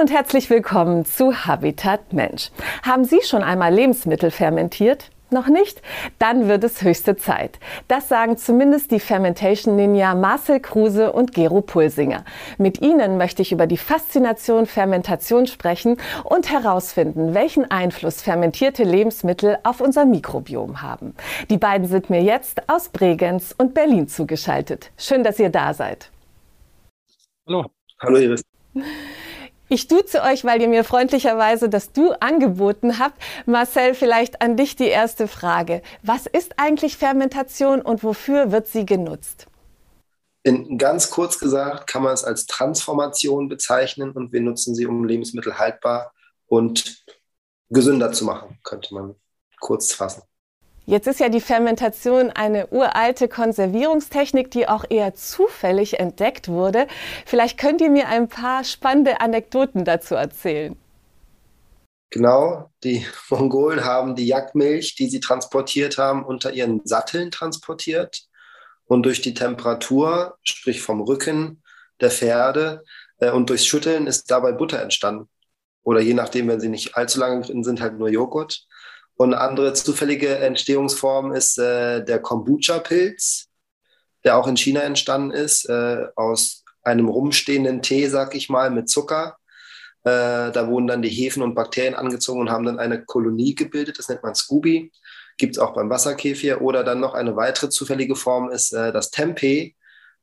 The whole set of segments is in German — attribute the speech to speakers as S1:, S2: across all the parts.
S1: und herzlich willkommen zu Habitat Mensch. Haben Sie schon einmal Lebensmittel fermentiert? Noch nicht? Dann wird es höchste Zeit. Das sagen zumindest die Fermentation Ninja Marcel Kruse und Gero Pulsinger. Mit ihnen möchte ich über die Faszination Fermentation sprechen und herausfinden, welchen Einfluss fermentierte Lebensmittel auf unser Mikrobiom haben. Die beiden sind mir jetzt aus Bregenz und Berlin zugeschaltet. Schön, dass ihr da seid.
S2: Hallo. Hallo Iris.
S1: Ich duze euch, weil ihr mir freundlicherweise das Du angeboten habt. Marcel, vielleicht an dich die erste Frage. Was ist eigentlich Fermentation und wofür wird sie genutzt?
S2: In ganz kurz gesagt kann man es als Transformation bezeichnen und wir nutzen sie, um Lebensmittel haltbar und gesünder zu machen, könnte man kurz fassen.
S1: Jetzt ist ja die Fermentation eine uralte Konservierungstechnik, die auch eher zufällig entdeckt wurde. Vielleicht könnt ihr mir ein paar spannende Anekdoten dazu erzählen.
S2: Genau, die Mongolen haben die Jagdmilch, die sie transportiert haben, unter ihren Satteln transportiert. Und durch die Temperatur, sprich vom Rücken der Pferde äh, und durchs Schütteln ist dabei Butter entstanden. Oder je nachdem, wenn sie nicht allzu lange drin sind, halt nur Joghurt. Und eine andere zufällige Entstehungsform ist äh, der Kombucha-Pilz, der auch in China entstanden ist, äh, aus einem rumstehenden Tee, sag ich mal, mit Zucker. Äh, da wurden dann die Hefen und Bakterien angezogen und haben dann eine Kolonie gebildet, das nennt man Scooby. Gibt es auch beim Wasserkäfir. Oder dann noch eine weitere zufällige Form ist äh, das Tempeh,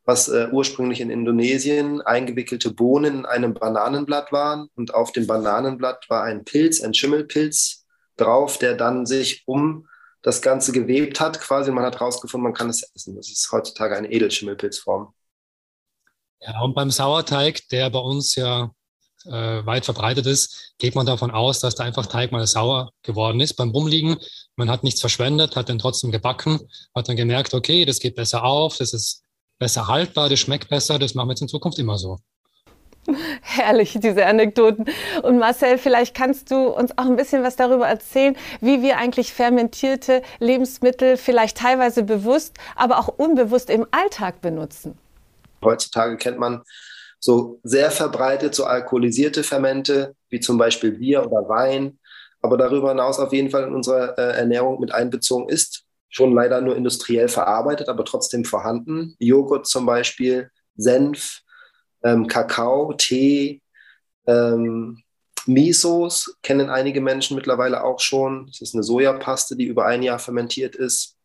S2: was äh, ursprünglich in Indonesien eingewickelte Bohnen in einem Bananenblatt waren. Und auf dem Bananenblatt war ein Pilz, ein Schimmelpilz, drauf, der dann sich um das Ganze gewebt hat, quasi. Man hat herausgefunden, man kann es essen. Das ist heutzutage eine Edelschimmelpilzform.
S3: Ja, und beim Sauerteig, der bei uns ja äh, weit verbreitet ist, geht man davon aus, dass da einfach Teig mal sauer geworden ist beim Rumliegen. Man hat nichts verschwendet, hat den trotzdem gebacken, hat dann gemerkt, okay, das geht besser auf, das ist besser haltbar, das schmeckt besser, das machen wir jetzt in Zukunft immer so.
S1: Herrlich, diese Anekdoten. Und Marcel, vielleicht kannst du uns auch ein bisschen was darüber erzählen, wie wir eigentlich fermentierte Lebensmittel vielleicht teilweise bewusst, aber auch unbewusst im Alltag benutzen.
S2: Heutzutage kennt man so sehr verbreitet so alkoholisierte Fermente, wie zum Beispiel Bier oder Wein, aber darüber hinaus auf jeden Fall in unserer äh, Ernährung mit einbezogen ist. Schon leider nur industriell verarbeitet, aber trotzdem vorhanden. Joghurt zum Beispiel, Senf, ähm, Kakao, Tee, ähm, Misos kennen einige Menschen mittlerweile auch schon. Das ist eine Sojapaste, die über ein Jahr fermentiert ist.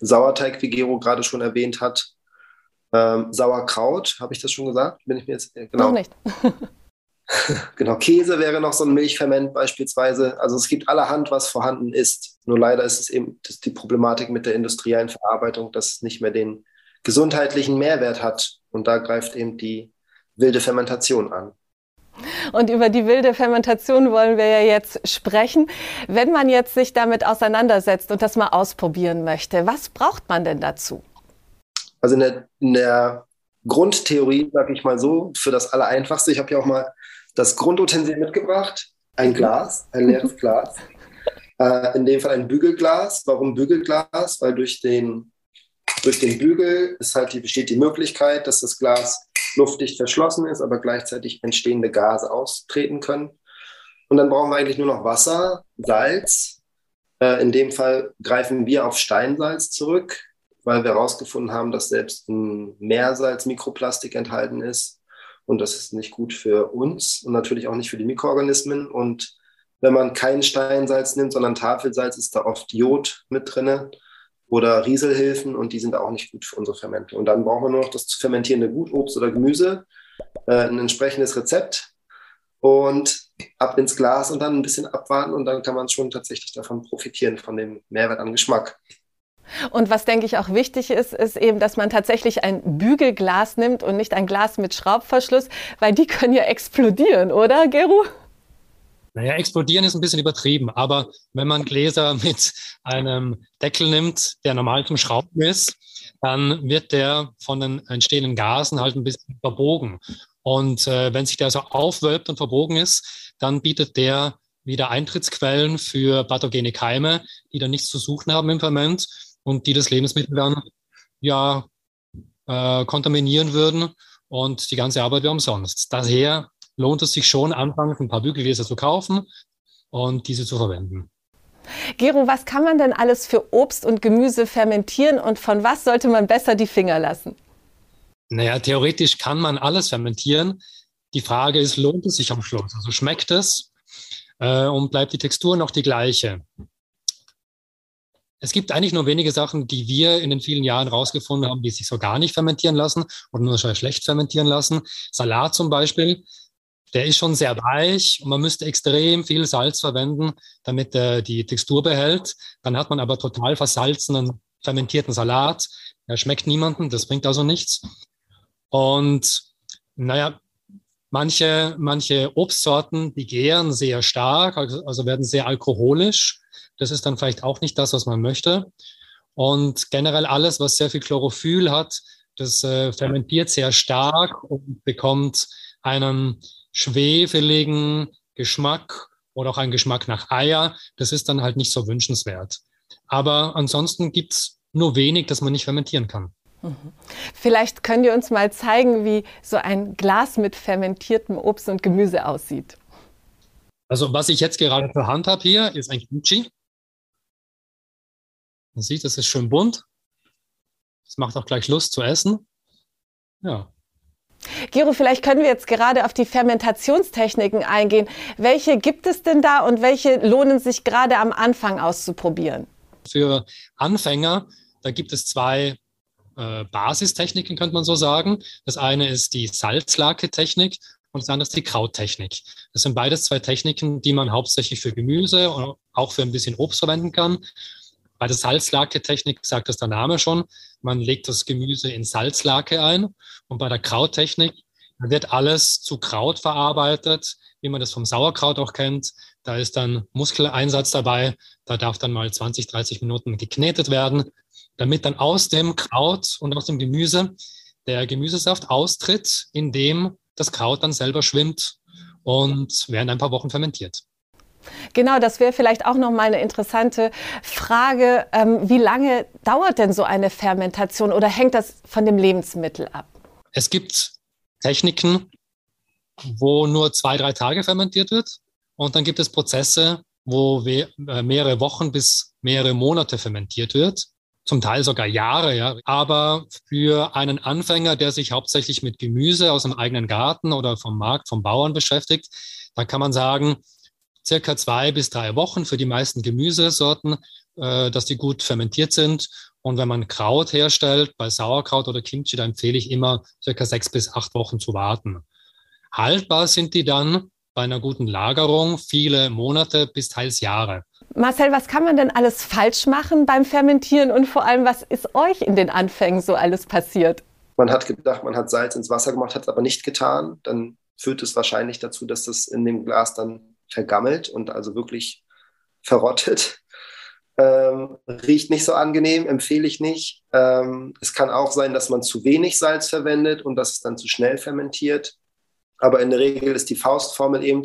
S2: Sauerteig, wie Gero gerade schon erwähnt hat. Ähm, Sauerkraut, habe ich das schon gesagt? Bin ich mir jetzt
S1: äh, genau. Noch nicht.
S2: genau, Käse wäre noch so ein Milchferment beispielsweise. Also es gibt allerhand, was vorhanden ist. Nur leider ist es eben die Problematik mit der industriellen Verarbeitung, dass es nicht mehr den gesundheitlichen Mehrwert hat. Und da greift eben die wilde Fermentation an.
S1: Und über die wilde Fermentation wollen wir ja jetzt sprechen. Wenn man jetzt sich damit auseinandersetzt und das mal ausprobieren möchte, was braucht man denn dazu?
S2: Also in der, in der Grundtheorie, sage ich mal so, für das Allereinfachste, ich habe ja auch mal das Grundutensil mitgebracht, ein Glas, ein leeres Glas. Äh, in dem Fall ein Bügelglas. Warum Bügelglas? Weil durch den durch den Bügel ist halt die, besteht die Möglichkeit, dass das Glas luftdicht verschlossen ist, aber gleichzeitig entstehende Gase austreten können. Und dann brauchen wir eigentlich nur noch Wasser, Salz. Äh, in dem Fall greifen wir auf Steinsalz zurück, weil wir herausgefunden haben, dass selbst ein Meersalz Mikroplastik enthalten ist. Und das ist nicht gut für uns und natürlich auch nicht für die Mikroorganismen. Und wenn man kein Steinsalz nimmt, sondern Tafelsalz, ist da oft Jod mit drinne oder Rieselhilfen und die sind auch nicht gut für unsere Fermente. Und dann brauchen wir nur noch das zu fermentierende Gut, oder Gemüse, äh, ein entsprechendes Rezept und ab ins Glas und dann ein bisschen abwarten und dann kann man schon tatsächlich davon profitieren, von dem Mehrwert an Geschmack.
S1: Und was denke ich auch wichtig ist, ist eben, dass man tatsächlich ein Bügelglas nimmt und nicht ein Glas mit Schraubverschluss, weil die können ja explodieren, oder, Geru?
S3: Naja, explodieren ist ein bisschen übertrieben, aber wenn man Gläser mit einem Deckel nimmt, der normal zum Schrauben ist, dann wird der von den entstehenden Gasen halt ein bisschen verbogen. Und äh, wenn sich der so aufwölbt und verbogen ist, dann bietet der wieder Eintrittsquellen für pathogene Keime, die dann nichts zu suchen haben im Ferment und die das Lebensmittel dann ja äh, kontaminieren würden und die ganze Arbeit wäre umsonst. Daher lohnt es sich schon, anfangen, ein paar Bügelgläser zu kaufen und diese zu verwenden.
S1: Gero, was kann man denn alles für Obst und Gemüse fermentieren und von was sollte man besser die Finger lassen?
S3: Naja, theoretisch kann man alles fermentieren. Die Frage ist, lohnt es sich am Schluss? Also schmeckt es äh, und bleibt die Textur noch die gleiche? Es gibt eigentlich nur wenige Sachen, die wir in den vielen Jahren rausgefunden haben, die sich so gar nicht fermentieren lassen oder nur schlecht fermentieren lassen. Salat zum Beispiel, der ist schon sehr weich und man müsste extrem viel Salz verwenden, damit er die Textur behält. Dann hat man aber total versalzenen, fermentierten Salat. Der schmeckt niemandem, das bringt also nichts. Und naja, manche, manche Obstsorten, die gären sehr stark, also, also werden sehr alkoholisch. Das ist dann vielleicht auch nicht das, was man möchte. Und generell alles, was sehr viel Chlorophyll hat, das äh, fermentiert sehr stark und bekommt einen schwefeligen Geschmack oder auch einen Geschmack nach Eier. Das ist dann halt nicht so wünschenswert. Aber ansonsten gibt es nur wenig, das man nicht fermentieren kann. Mhm.
S1: Vielleicht könnt ihr uns mal zeigen, wie so ein Glas mit fermentiertem Obst und Gemüse aussieht.
S3: Also was ich jetzt gerade für Hand habe hier, ist ein Kimchi. Man sieht, das ist schön bunt. Das macht auch gleich Lust zu essen. Ja.
S1: Gero, vielleicht können wir jetzt gerade auf die Fermentationstechniken eingehen. Welche gibt es denn da und welche lohnen sich gerade am Anfang auszuprobieren?
S3: Für Anfänger, da gibt es zwei äh, Basistechniken, könnte man so sagen. Das eine ist die Salzlake-Technik und das andere ist die Krauttechnik. Das sind beides zwei Techniken, die man hauptsächlich für Gemüse und auch für ein bisschen Obst verwenden kann. Bei der Salzlake-Technik sagt es der Name schon, man legt das Gemüse in Salzlake ein und bei der Krauttechnik wird alles zu Kraut verarbeitet, wie man das vom Sauerkraut auch kennt. Da ist dann Muskeleinsatz dabei, da darf dann mal 20, 30 Minuten geknetet werden, damit dann aus dem Kraut und aus dem Gemüse der Gemüsesaft austritt, in dem das Kraut dann selber schwimmt und während ein paar Wochen fermentiert.
S1: Genau, das wäre vielleicht auch noch mal eine interessante Frage. Ähm, wie lange dauert denn so eine Fermentation oder hängt das von dem Lebensmittel ab?
S3: Es gibt Techniken, wo nur zwei, drei Tage fermentiert wird. Und dann gibt es Prozesse, wo äh, mehrere Wochen bis mehrere Monate fermentiert wird. Zum Teil sogar Jahre, ja. Aber für einen Anfänger, der sich hauptsächlich mit Gemüse aus dem eigenen Garten oder vom Markt, vom Bauern beschäftigt, da kann man sagen, circa zwei bis drei Wochen für die meisten Gemüsesorten, äh, dass die gut fermentiert sind. Und wenn man Kraut herstellt, bei Sauerkraut oder Kimchi, da empfehle ich immer circa sechs bis acht Wochen zu warten. Haltbar sind die dann bei einer guten Lagerung viele Monate bis teils Jahre.
S1: Marcel, was kann man denn alles falsch machen beim Fermentieren und vor allem, was ist euch in den Anfängen so alles passiert?
S2: Man hat gedacht, man hat Salz ins Wasser gemacht, hat es aber nicht getan. Dann führt es wahrscheinlich dazu, dass das in dem Glas dann vergammelt und also wirklich verrottet. Ähm, riecht nicht so angenehm, empfehle ich nicht. Ähm, es kann auch sein, dass man zu wenig Salz verwendet und dass es dann zu schnell fermentiert. Aber in der Regel ist die Faustformel eben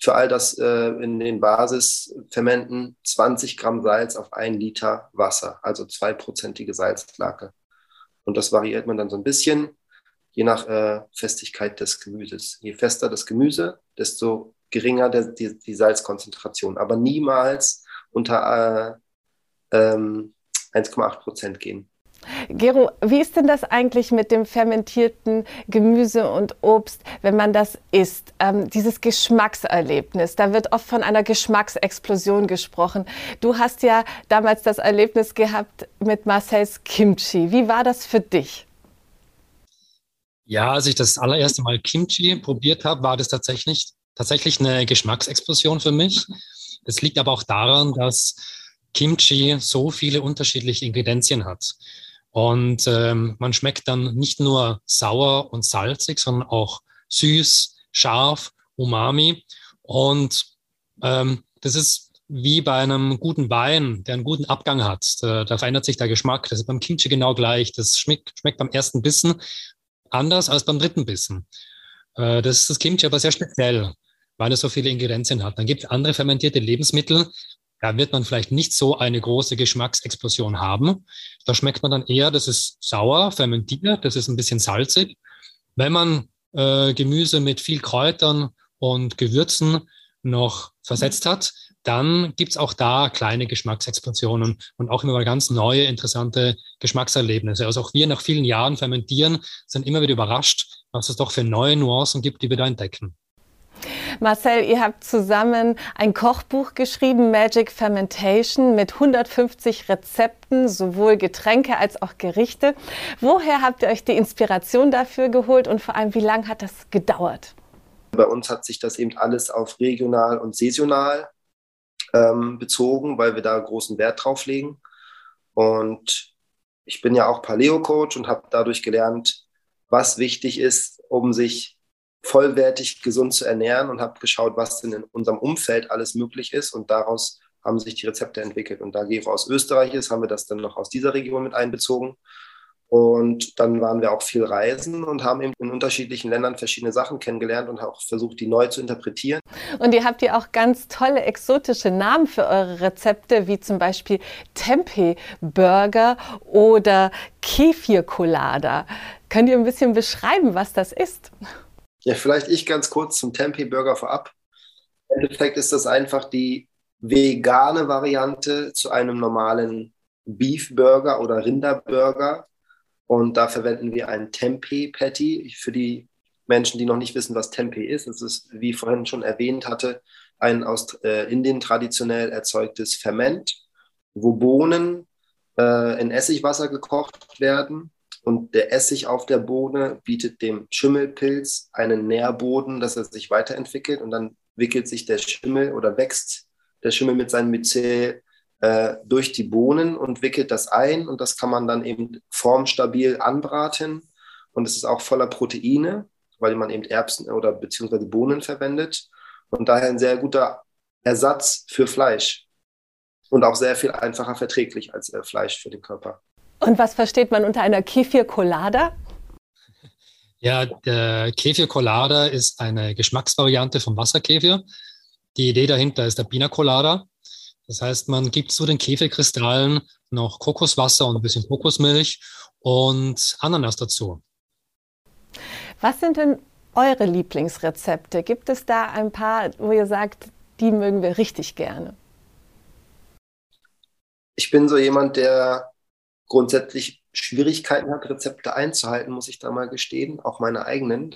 S2: für all das äh, in den Basisfermenten 20 Gramm Salz auf ein Liter Wasser, also zweiprozentige Salzlake. Und das variiert man dann so ein bisschen, je nach äh, Festigkeit des Gemüses. Je fester das Gemüse, desto geringer der, die, die Salzkonzentration, aber niemals unter äh, ähm, 1,8 Prozent gehen.
S1: Gero, wie ist denn das eigentlich mit dem fermentierten Gemüse und Obst, wenn man das isst? Ähm, dieses Geschmackserlebnis, da wird oft von einer Geschmacksexplosion gesprochen. Du hast ja damals das Erlebnis gehabt mit Marcells Kimchi. Wie war das für dich?
S3: Ja, als ich das allererste Mal Kimchi probiert habe, war das tatsächlich tatsächlich eine Geschmacksexplosion für mich. Es liegt aber auch daran, dass Kimchi so viele unterschiedliche Ingredienzien hat. Und ähm, man schmeckt dann nicht nur sauer und salzig, sondern auch süß, scharf, umami. Und ähm, das ist wie bei einem guten Wein, der einen guten Abgang hat. Da, da verändert sich der Geschmack. Das ist beim Kimchi genau gleich. Das schmeckt, schmeckt beim ersten Bissen anders als beim dritten Bissen. Äh, das ist das Kimchi aber sehr speziell weil es so viele Ingredienzien hat. Dann gibt es andere fermentierte Lebensmittel, da wird man vielleicht nicht so eine große Geschmacksexplosion haben. Da schmeckt man dann eher, das ist sauer, fermentiert, das ist ein bisschen salzig. Wenn man äh, Gemüse mit viel Kräutern und Gewürzen noch versetzt hat, dann gibt es auch da kleine Geschmacksexplosionen und auch immer mal ganz neue, interessante Geschmackserlebnisse. Also auch wir nach vielen Jahren fermentieren, sind immer wieder überrascht, was es doch für neue Nuancen gibt, die wir da entdecken.
S1: Marcel, ihr habt zusammen ein Kochbuch geschrieben, Magic Fermentation, mit 150 Rezepten, sowohl Getränke als auch Gerichte. Woher habt ihr euch die Inspiration dafür geholt und vor allem, wie lange hat das gedauert?
S2: Bei uns hat sich das eben alles auf regional und saisonal ähm, bezogen, weil wir da großen Wert drauf legen. Und ich bin ja auch Paleo-Coach und habe dadurch gelernt, was wichtig ist, um sich vollwertig gesund zu ernähren und habe geschaut, was denn in unserem Umfeld alles möglich ist und daraus haben sich die Rezepte entwickelt. Und da Gero aus Österreich ist, haben wir das dann noch aus dieser Region mit einbezogen. Und dann waren wir auch viel reisen und haben eben in unterschiedlichen Ländern verschiedene Sachen kennengelernt und auch versucht, die neu zu interpretieren.
S1: Und ihr habt ja auch ganz tolle exotische Namen für eure Rezepte, wie zum Beispiel Tempeh-Burger oder Kefir-Colada. Könnt ihr ein bisschen beschreiben, was das ist?
S2: Ja, vielleicht ich ganz kurz zum Tempeh-Burger vorab. Im Endeffekt ist das einfach die vegane Variante zu einem normalen Beef-Burger oder Rinder-Burger. Und da verwenden wir ein Tempeh-Patty. Für die Menschen, die noch nicht wissen, was Tempeh ist, es ist, wie ich vorhin schon erwähnt hatte, ein aus äh, Indien traditionell erzeugtes Ferment, wo Bohnen äh, in Essigwasser gekocht werden und der Essig auf der Bohne bietet dem Schimmelpilz einen Nährboden, dass er sich weiterentwickelt und dann wickelt sich der Schimmel oder wächst der Schimmel mit seinem Myzel äh, durch die Bohnen und wickelt das ein und das kann man dann eben formstabil anbraten und es ist auch voller Proteine, weil man eben Erbsen oder beziehungsweise Bohnen verwendet und daher ein sehr guter Ersatz für Fleisch und auch sehr viel einfacher verträglich als äh, Fleisch für den Körper.
S1: Und was versteht man unter einer Kefir Colada?
S3: Ja, der Kefir Colada ist eine Geschmacksvariante vom Wasserkefir. Die Idee dahinter ist der Pina Colada. Das heißt, man gibt zu den Kefirkristallen noch Kokoswasser und ein bisschen Kokosmilch und Ananas dazu.
S1: Was sind denn eure Lieblingsrezepte? Gibt es da ein paar, wo ihr sagt, die mögen wir richtig gerne?
S2: Ich bin so jemand, der grundsätzlich Schwierigkeiten hat, Rezepte einzuhalten, muss ich da mal gestehen, auch meine eigenen.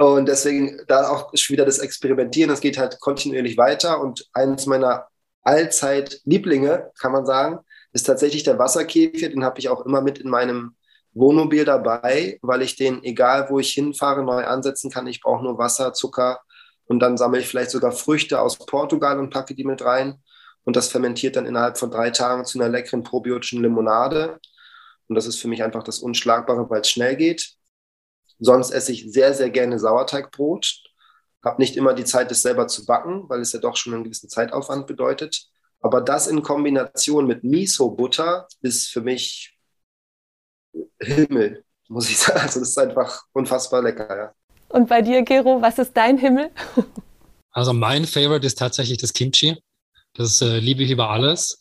S2: Und deswegen da auch wieder das Experimentieren, das geht halt kontinuierlich weiter. Und eines meiner Allzeit-Lieblinge, kann man sagen, ist tatsächlich der Wasserkäfig. Den habe ich auch immer mit in meinem Wohnmobil dabei, weil ich den, egal wo ich hinfahre, neu ansetzen kann. Ich brauche nur Wasser, Zucker und dann sammle ich vielleicht sogar Früchte aus Portugal und packe die mit rein und das fermentiert dann innerhalb von drei Tagen zu einer leckeren probiotischen Limonade. Und das ist für mich einfach das Unschlagbare, weil es schnell geht. Sonst esse ich sehr, sehr gerne Sauerteigbrot. Habe nicht immer die Zeit, das selber zu backen, weil es ja doch schon einen gewissen Zeitaufwand bedeutet. Aber das in Kombination mit Miso-Butter ist für mich Himmel, muss ich sagen. Also das ist einfach unfassbar lecker. Ja.
S1: Und bei dir, Gero, was ist dein Himmel?
S3: Also mein Favorite ist tatsächlich das Kimchi. Das äh, liebe ich über alles.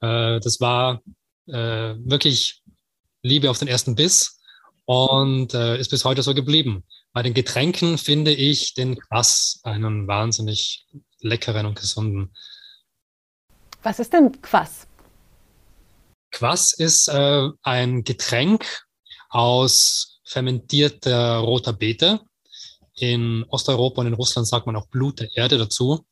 S3: Äh, das war äh, wirklich Liebe auf den ersten Biss und äh, ist bis heute so geblieben. Bei den Getränken finde ich den Quass einen wahnsinnig leckeren und gesunden.
S1: Was ist denn Quass?
S3: Quass ist äh, ein Getränk aus fermentierter roter Beete. In Osteuropa und in Russland sagt man auch Blut der Erde dazu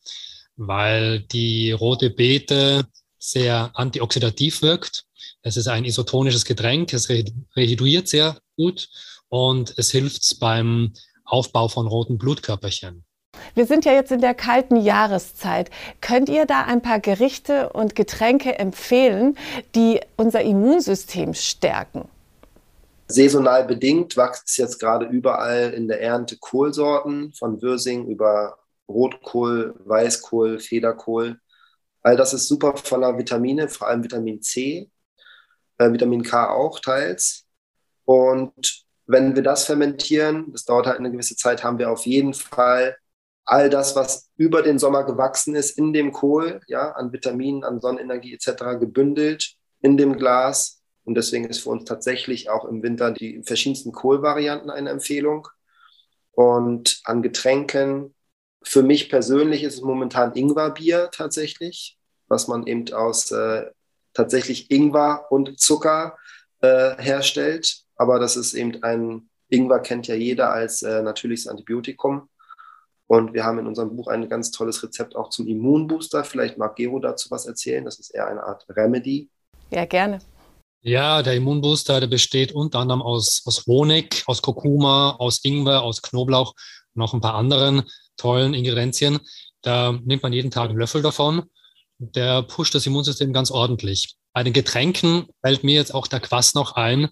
S3: weil die rote Beete sehr antioxidativ wirkt. Es ist ein isotonisches Getränk, es rehiduiert sehr gut und es hilft beim Aufbau von roten Blutkörperchen.
S1: Wir sind ja jetzt in der kalten Jahreszeit. Könnt ihr da ein paar Gerichte und Getränke empfehlen, die unser Immunsystem stärken?
S2: Saisonal bedingt wächst jetzt gerade überall in der Ernte Kohlsorten, von Würsing über Rotkohl, Weißkohl, Federkohl. All das ist super voller Vitamine, vor allem Vitamin C, äh, Vitamin K auch teils. Und wenn wir das fermentieren, das dauert halt eine gewisse Zeit, haben wir auf jeden Fall all das, was über den Sommer gewachsen ist, in dem Kohl, ja, an Vitaminen, an Sonnenenergie etc. gebündelt in dem Glas. Und deswegen ist für uns tatsächlich auch im Winter die verschiedensten Kohlvarianten eine Empfehlung. Und an Getränken, für mich persönlich ist es momentan Ingwerbier tatsächlich, was man eben aus äh, tatsächlich Ingwer und Zucker äh, herstellt. Aber das ist eben ein, Ingwer kennt ja jeder als äh, natürliches Antibiotikum. Und wir haben in unserem Buch ein ganz tolles Rezept auch zum Immunbooster. Vielleicht mag Gero dazu was erzählen. Das ist eher eine Art Remedy.
S1: Ja, gerne.
S3: Ja, der Immunbooster, der besteht unter anderem aus, aus Honig, aus Kurkuma, aus Ingwer, aus Knoblauch und noch ein paar anderen tollen Ingredienzien. Da nimmt man jeden Tag einen Löffel davon. Der pusht das Immunsystem ganz ordentlich. Bei den Getränken fällt mir jetzt auch der Quass noch ein,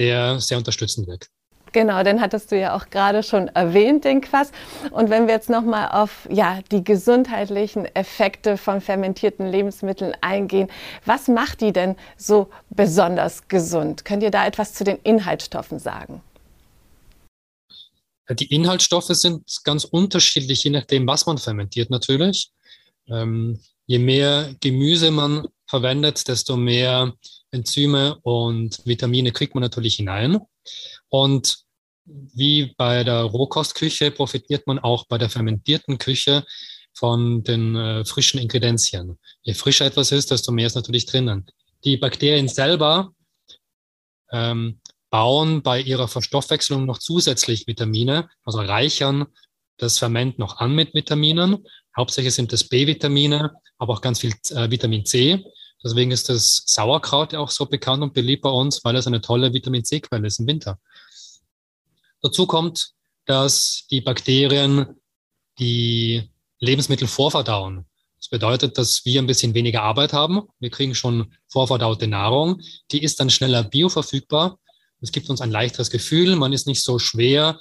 S3: der sehr unterstützend wirkt.
S1: Genau, den hattest du ja auch gerade schon erwähnt, den Quass. Und wenn wir jetzt nochmal auf ja, die gesundheitlichen Effekte von fermentierten Lebensmitteln eingehen, was macht die denn so besonders gesund? Könnt ihr da etwas zu den Inhaltsstoffen sagen?
S3: Die Inhaltsstoffe sind ganz unterschiedlich, je nachdem, was man fermentiert natürlich. Ähm, je mehr Gemüse man verwendet, desto mehr Enzyme und Vitamine kriegt man natürlich hinein. Und wie bei der Rohkostküche profitiert man auch bei der fermentierten Küche von den äh, frischen Ingredienzien. Je frischer etwas ist, desto mehr ist natürlich drinnen. Die Bakterien selber ähm, bauen bei ihrer Verstoffwechslung noch zusätzlich Vitamine, also reichern das Ferment noch an mit Vitaminen. Hauptsächlich sind das B-Vitamine, aber auch ganz viel äh, Vitamin C. Deswegen ist das Sauerkraut ja auch so bekannt und beliebt bei uns, weil es eine tolle Vitamin C-Quelle ist im Winter. Dazu kommt, dass die Bakterien die Lebensmittel vorverdauen. Das bedeutet, dass wir ein bisschen weniger Arbeit haben. Wir kriegen schon vorverdaute Nahrung. Die ist dann schneller bioverfügbar. Es gibt uns ein leichteres Gefühl. Man ist nicht so schwer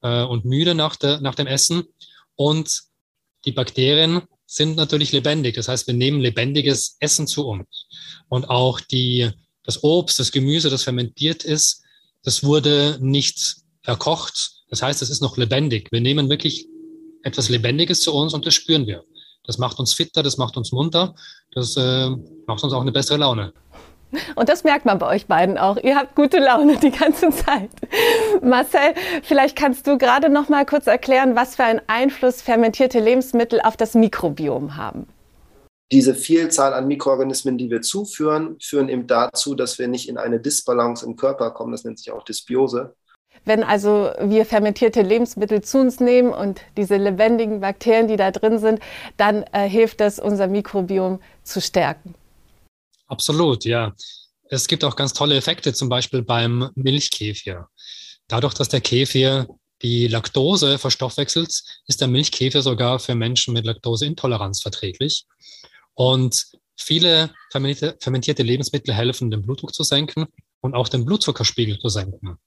S3: äh, und müde nach, der, nach dem Essen. Und die Bakterien sind natürlich lebendig. Das heißt, wir nehmen lebendiges Essen zu uns. Und auch die, das Obst, das Gemüse, das fermentiert ist, das wurde nicht verkocht. Das heißt, es ist noch lebendig. Wir nehmen wirklich etwas Lebendiges zu uns und das spüren wir. Das macht uns fitter, das macht uns munter, das äh, macht uns auch eine bessere Laune.
S1: Und das merkt man bei euch beiden auch. Ihr habt gute Laune die ganze Zeit. Marcel, vielleicht kannst du gerade noch mal kurz erklären, was für einen Einfluss fermentierte Lebensmittel auf das Mikrobiom haben.
S2: Diese Vielzahl an Mikroorganismen, die wir zuführen, führen eben dazu, dass wir nicht in eine Disbalance im Körper kommen. Das nennt sich auch Dysbiose.
S1: Wenn also wir fermentierte Lebensmittel zu uns nehmen und diese lebendigen Bakterien, die da drin sind, dann äh, hilft das, unser Mikrobiom zu stärken.
S3: Absolut, ja. Es gibt auch ganz tolle Effekte, zum Beispiel beim Milchkäfir. Dadurch, dass der Käfir die Laktose verstoffwechselt, ist der Milchkäfir sogar für Menschen mit Laktoseintoleranz verträglich. Und viele fermentierte Lebensmittel helfen, den Blutdruck zu senken und auch den Blutzuckerspiegel zu senken.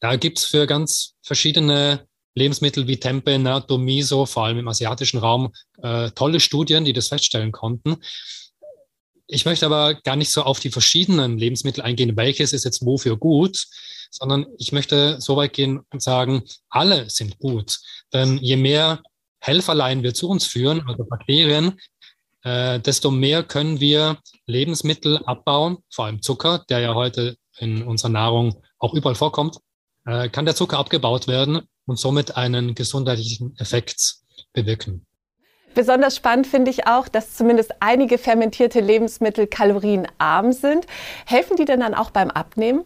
S3: Da gibt's für ganz verschiedene Lebensmittel wie Tempe, Natto, Miso, vor allem im asiatischen Raum, äh, tolle Studien, die das feststellen konnten. Ich möchte aber gar nicht so auf die verschiedenen Lebensmittel eingehen, welches ist jetzt wofür gut, sondern ich möchte so weit gehen und sagen, alle sind gut. Denn je mehr Helferlein wir zu uns führen, also Bakterien, äh, desto mehr können wir Lebensmittel abbauen, vor allem Zucker, der ja heute in unserer Nahrung auch überall vorkommt, äh, kann der Zucker abgebaut werden und somit einen gesundheitlichen Effekt bewirken.
S1: Besonders spannend finde ich auch, dass zumindest einige fermentierte Lebensmittel kalorienarm sind. Helfen die denn dann auch beim Abnehmen?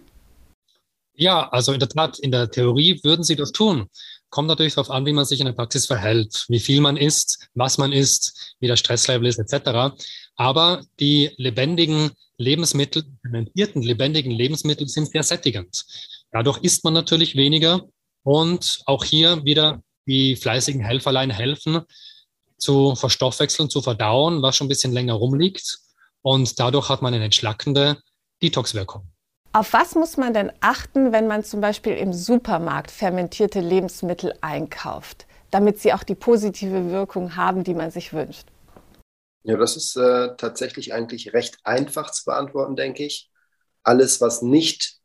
S3: Ja, also in der Tat, in der Theorie würden sie das tun. Kommt natürlich darauf an, wie man sich in der Praxis verhält, wie viel man isst, was man isst, wie der Stresslevel ist, etc. Aber die lebendigen Lebensmittel, fermentierten lebendigen Lebensmittel sind sehr sättigend. Dadurch isst man natürlich weniger und auch hier wieder die fleißigen Helferlein helfen, zu verstoffwechseln, zu verdauen, was schon ein bisschen länger rumliegt. Und dadurch hat man eine entschlackende Detox-Wirkung.
S1: Auf was muss man denn achten, wenn man zum Beispiel im Supermarkt fermentierte Lebensmittel einkauft, damit sie auch die positive Wirkung haben, die man sich wünscht?
S2: Ja, das ist äh, tatsächlich eigentlich recht einfach zu beantworten, denke ich. Alles, was nicht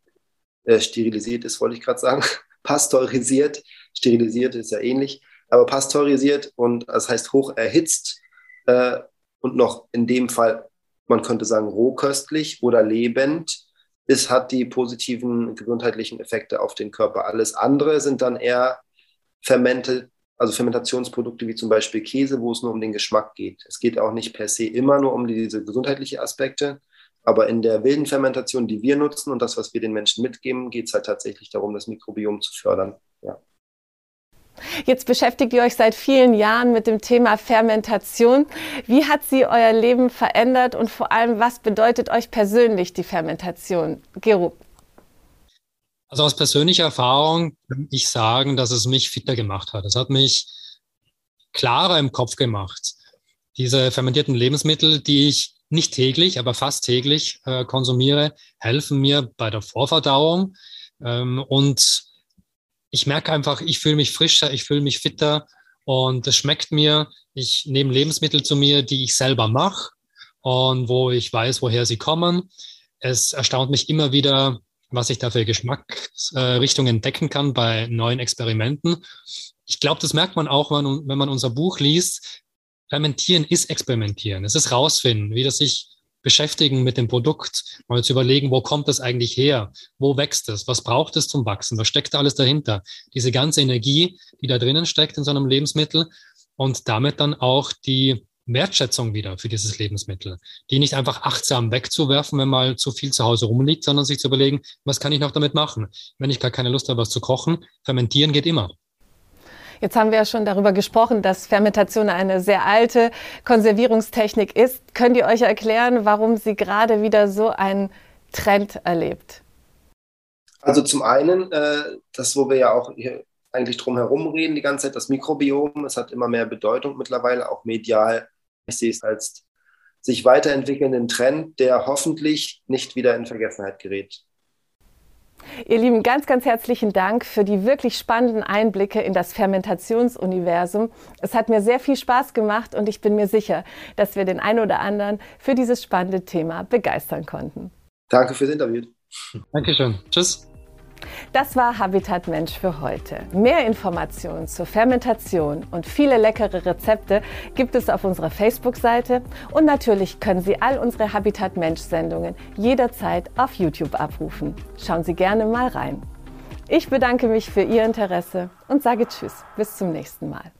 S2: äh, sterilisiert ist, wollte ich gerade sagen, pasteurisiert, sterilisiert ist ja ähnlich, aber pasteurisiert und das heißt hoch erhitzt äh, und noch in dem Fall, man könnte sagen, rohköstlich oder lebend, es hat die positiven gesundheitlichen Effekte auf den Körper. Alles andere sind dann eher Fermente, also Fermentationsprodukte wie zum Beispiel Käse, wo es nur um den Geschmack geht. Es geht auch nicht per se immer nur um diese gesundheitlichen Aspekte, aber in der wilden Fermentation, die wir nutzen und das, was wir den Menschen mitgeben, geht es halt tatsächlich darum, das Mikrobiom zu fördern. Ja.
S1: Jetzt beschäftigt ihr euch seit vielen Jahren mit dem Thema Fermentation. Wie hat sie euer Leben verändert und vor allem, was bedeutet euch persönlich die Fermentation? Gero.
S3: Also aus persönlicher Erfahrung kann ich sagen, dass es mich fitter gemacht hat. Es hat mich klarer im Kopf gemacht. Diese fermentierten Lebensmittel, die ich nicht täglich, aber fast täglich äh, konsumiere, helfen mir bei der Vorverdauung. Ähm, und ich merke einfach, ich fühle mich frischer, ich fühle mich fitter und es schmeckt mir. Ich nehme Lebensmittel zu mir, die ich selber mache und wo ich weiß, woher sie kommen. Es erstaunt mich immer wieder, was ich da für Geschmacksrichtungen entdecken kann bei neuen Experimenten. Ich glaube, das merkt man auch, wenn, wenn man unser Buch liest. Fermentieren ist experimentieren. Es ist rausfinden, wie das sich beschäftigen mit dem Produkt, mal zu überlegen, wo kommt das eigentlich her? Wo wächst es? Was braucht es zum Wachsen? Was steckt da alles dahinter? Diese ganze Energie, die da drinnen steckt in so einem Lebensmittel und damit dann auch die Wertschätzung wieder für dieses Lebensmittel. Die nicht einfach achtsam wegzuwerfen, wenn mal zu viel zu Hause rumliegt, sondern sich zu überlegen, was kann ich noch damit machen? Wenn ich gar keine Lust habe, was zu kochen, fermentieren geht immer.
S1: Jetzt haben wir ja schon darüber gesprochen, dass Fermentation eine sehr alte Konservierungstechnik ist. Könnt ihr euch erklären, warum sie gerade wieder so einen Trend erlebt?
S2: Also zum einen, äh, das, wo wir ja auch hier eigentlich drum herum reden die ganze Zeit, das Mikrobiom, es hat immer mehr Bedeutung mittlerweile, auch medial. Ich sehe es als sich weiterentwickelnden Trend, der hoffentlich nicht wieder in Vergessenheit gerät.
S1: Ihr Lieben, ganz, ganz herzlichen Dank für die wirklich spannenden Einblicke in das Fermentationsuniversum. Es hat mir sehr viel Spaß gemacht und ich bin mir sicher, dass wir den einen oder anderen für dieses spannende Thema begeistern konnten.
S2: Danke fürs Interview.
S3: Dankeschön. Tschüss.
S1: Das war Habitat Mensch für heute. Mehr Informationen zur Fermentation und viele leckere Rezepte gibt es auf unserer Facebook-Seite und natürlich können Sie all unsere Habitat Mensch Sendungen jederzeit auf YouTube abrufen. Schauen Sie gerne mal rein. Ich bedanke mich für Ihr Interesse und sage Tschüss, bis zum nächsten Mal.